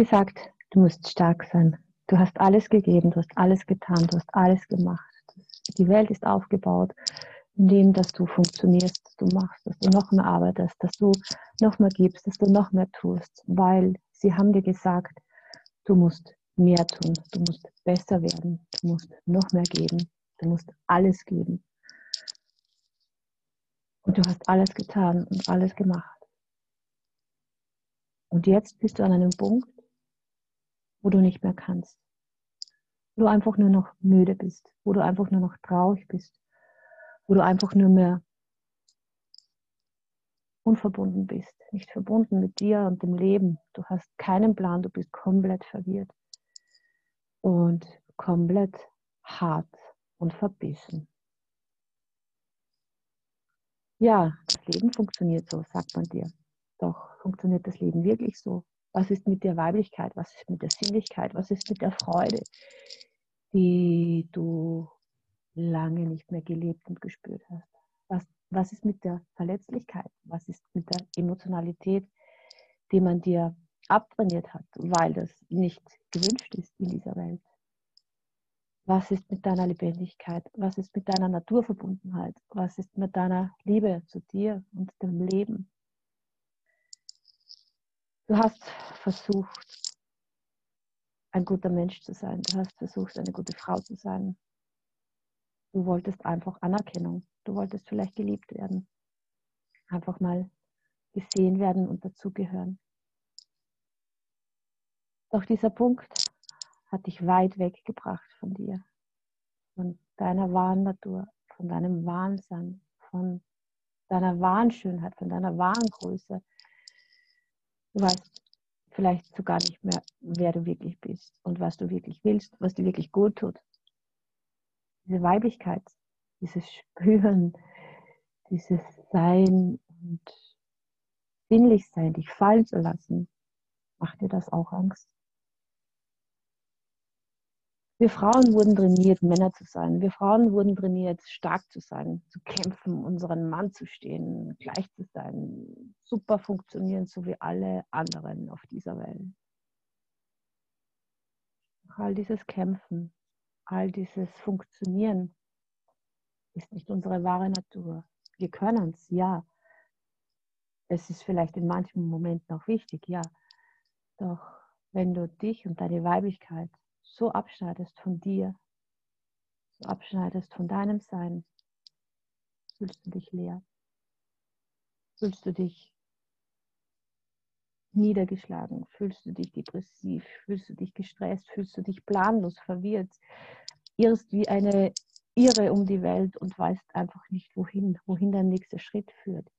gesagt, du musst stark sein. Du hast alles gegeben, du hast alles getan, du hast alles gemacht. Die Welt ist aufgebaut, indem dass du funktionierst, dass du machst, dass du noch mehr arbeitest, dass du noch mehr gibst, dass du noch mehr tust, weil sie haben dir gesagt, du musst mehr tun, du musst besser werden, du musst noch mehr geben, du musst alles geben. Und du hast alles getan und alles gemacht. Und jetzt bist du an einem Punkt, wo du nicht mehr kannst. Wo du einfach nur noch müde bist, wo du einfach nur noch traurig bist, wo du einfach nur mehr unverbunden bist, nicht verbunden mit dir und dem Leben. Du hast keinen Plan, du bist komplett verwirrt und komplett hart und verbissen. Ja, das Leben funktioniert so, sagt man dir. Doch funktioniert das Leben wirklich so? Was ist mit der Weiblichkeit? Was ist mit der Sinnlichkeit? Was ist mit der Freude, die du lange nicht mehr gelebt und gespürt hast? Was, was ist mit der Verletzlichkeit? Was ist mit der Emotionalität, die man dir abtrainiert hat, weil das nicht gewünscht ist in dieser Welt? Was ist mit deiner Lebendigkeit? Was ist mit deiner Naturverbundenheit? Was ist mit deiner Liebe zu dir und dem Leben? Du hast versucht, ein guter Mensch zu sein. Du hast versucht, eine gute Frau zu sein. Du wolltest einfach Anerkennung. Du wolltest vielleicht geliebt werden. Einfach mal gesehen werden und dazugehören. Doch dieser Punkt hat dich weit weggebracht von dir, von deiner wahren Natur, von deinem Wahnsinn, von deiner wahren Schönheit, von deiner wahren Größe, Du weißt vielleicht sogar nicht mehr, wer du wirklich bist und was du wirklich willst, was dir wirklich gut tut. Diese Weiblichkeit, dieses Spüren, dieses Sein und sinnlich sein, dich fallen zu lassen, macht dir das auch Angst? Wir Frauen wurden trainiert, Männer zu sein. Wir Frauen wurden trainiert, stark zu sein, zu kämpfen, unseren Mann zu stehen, gleich zu sein, super funktionieren, so wie alle anderen auf dieser Welt. All dieses Kämpfen, all dieses Funktionieren ist nicht unsere wahre Natur. Wir können es, ja. Es ist vielleicht in manchen Momenten auch wichtig, ja. Doch wenn du dich und deine Weiblichkeit so abschneidest von dir, so abschneidest von deinem Sein, fühlst du dich leer. Fühlst du dich niedergeschlagen, fühlst du dich depressiv, fühlst du dich gestresst, fühlst du dich planlos, verwirrt, irrst wie eine Irre um die Welt und weißt einfach nicht, wohin, wohin dein nächster Schritt führt.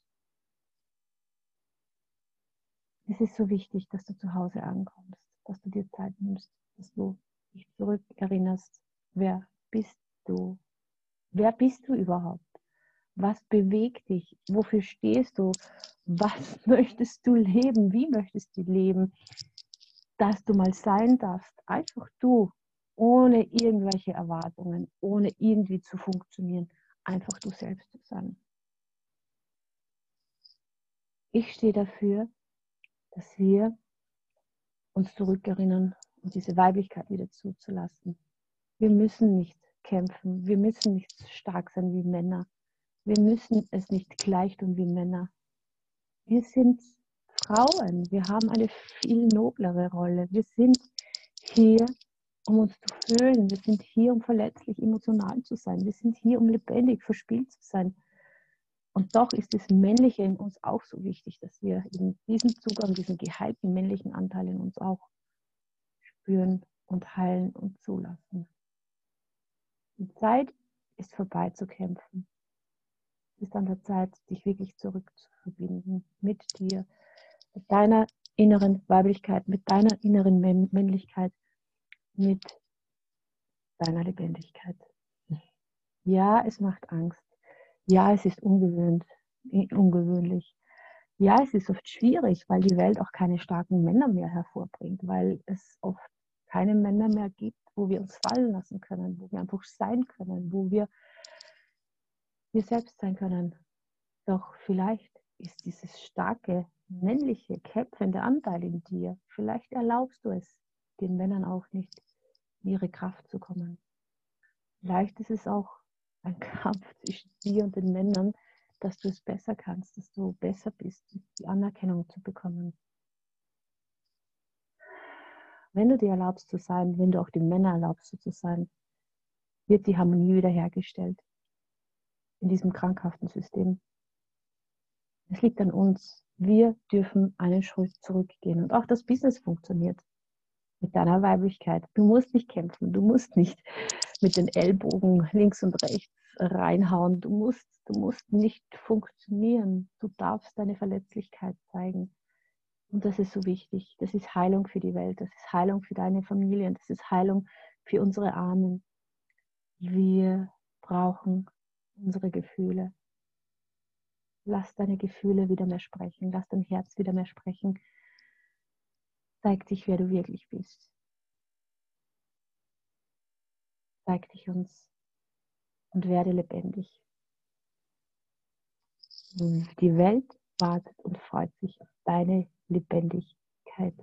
Es ist so wichtig, dass du zu Hause ankommst, dass du dir Zeit nimmst, dass du dich zurückerinnerst, wer bist du? Wer bist du überhaupt? Was bewegt dich? Wofür stehst du? Was möchtest du leben? Wie möchtest du leben? Dass du mal sein darfst. Einfach du, ohne irgendwelche Erwartungen, ohne irgendwie zu funktionieren. Einfach du selbst zu sein. Ich stehe dafür, dass wir uns zurückerinnern und diese Weiblichkeit wieder zuzulassen. Wir müssen nicht kämpfen, wir müssen nicht stark sein wie Männer, wir müssen es nicht gleich tun wie Männer. Wir sind Frauen, wir haben eine viel noblere Rolle. Wir sind hier, um uns zu fühlen, wir sind hier, um verletzlich emotional zu sein, wir sind hier, um lebendig verspielt zu sein. Und doch ist das Männliche in uns auch so wichtig, dass wir in diesem Zugang, diesen geheilten männlichen Anteil in uns auch spüren und heilen und zulassen. Die Zeit ist vorbei zu kämpfen. Es ist an der Zeit, dich wirklich zurückzuverbinden mit dir, mit deiner inneren Weiblichkeit, mit deiner inneren Männlichkeit, mit deiner Lebendigkeit. Ja, es macht Angst. Ja, es ist ungewöhnt, ungewöhnlich. Ja, es ist oft schwierig, weil die Welt auch keine starken Männer mehr hervorbringt, weil es oft keine Männer mehr gibt, wo wir uns fallen lassen können, wo wir einfach sein können, wo wir wir selbst sein können. Doch vielleicht ist dieses starke männliche, kämpfende Anteil in dir. Vielleicht erlaubst du es den Männern auch nicht, in ihre Kraft zu kommen. Vielleicht ist es auch ein Kampf zwischen dir und den Männern, dass du es besser kannst, dass du besser bist, die Anerkennung zu bekommen. Wenn du dir erlaubst zu sein, wenn du auch den Männern erlaubst so zu sein, wird die Harmonie wiederhergestellt in diesem krankhaften System. Es liegt an uns. Wir dürfen einen Schritt zurückgehen. Und auch das Business funktioniert mit deiner Weiblichkeit. Du musst nicht kämpfen. Du musst nicht mit den Ellbogen links und rechts reinhauen. Du musst, du musst nicht funktionieren. Du darfst deine Verletzlichkeit zeigen. Und das ist so wichtig. Das ist Heilung für die Welt. Das ist Heilung für deine Familien. Das ist Heilung für unsere Ahnen. Wir brauchen unsere Gefühle. Lass deine Gefühle wieder mehr sprechen. Lass dein Herz wieder mehr sprechen. Zeig dich, wer du wirklich bist. Zeig dich uns und werde lebendig. Die Welt wartet und freut sich auf deine Lebendigkeit.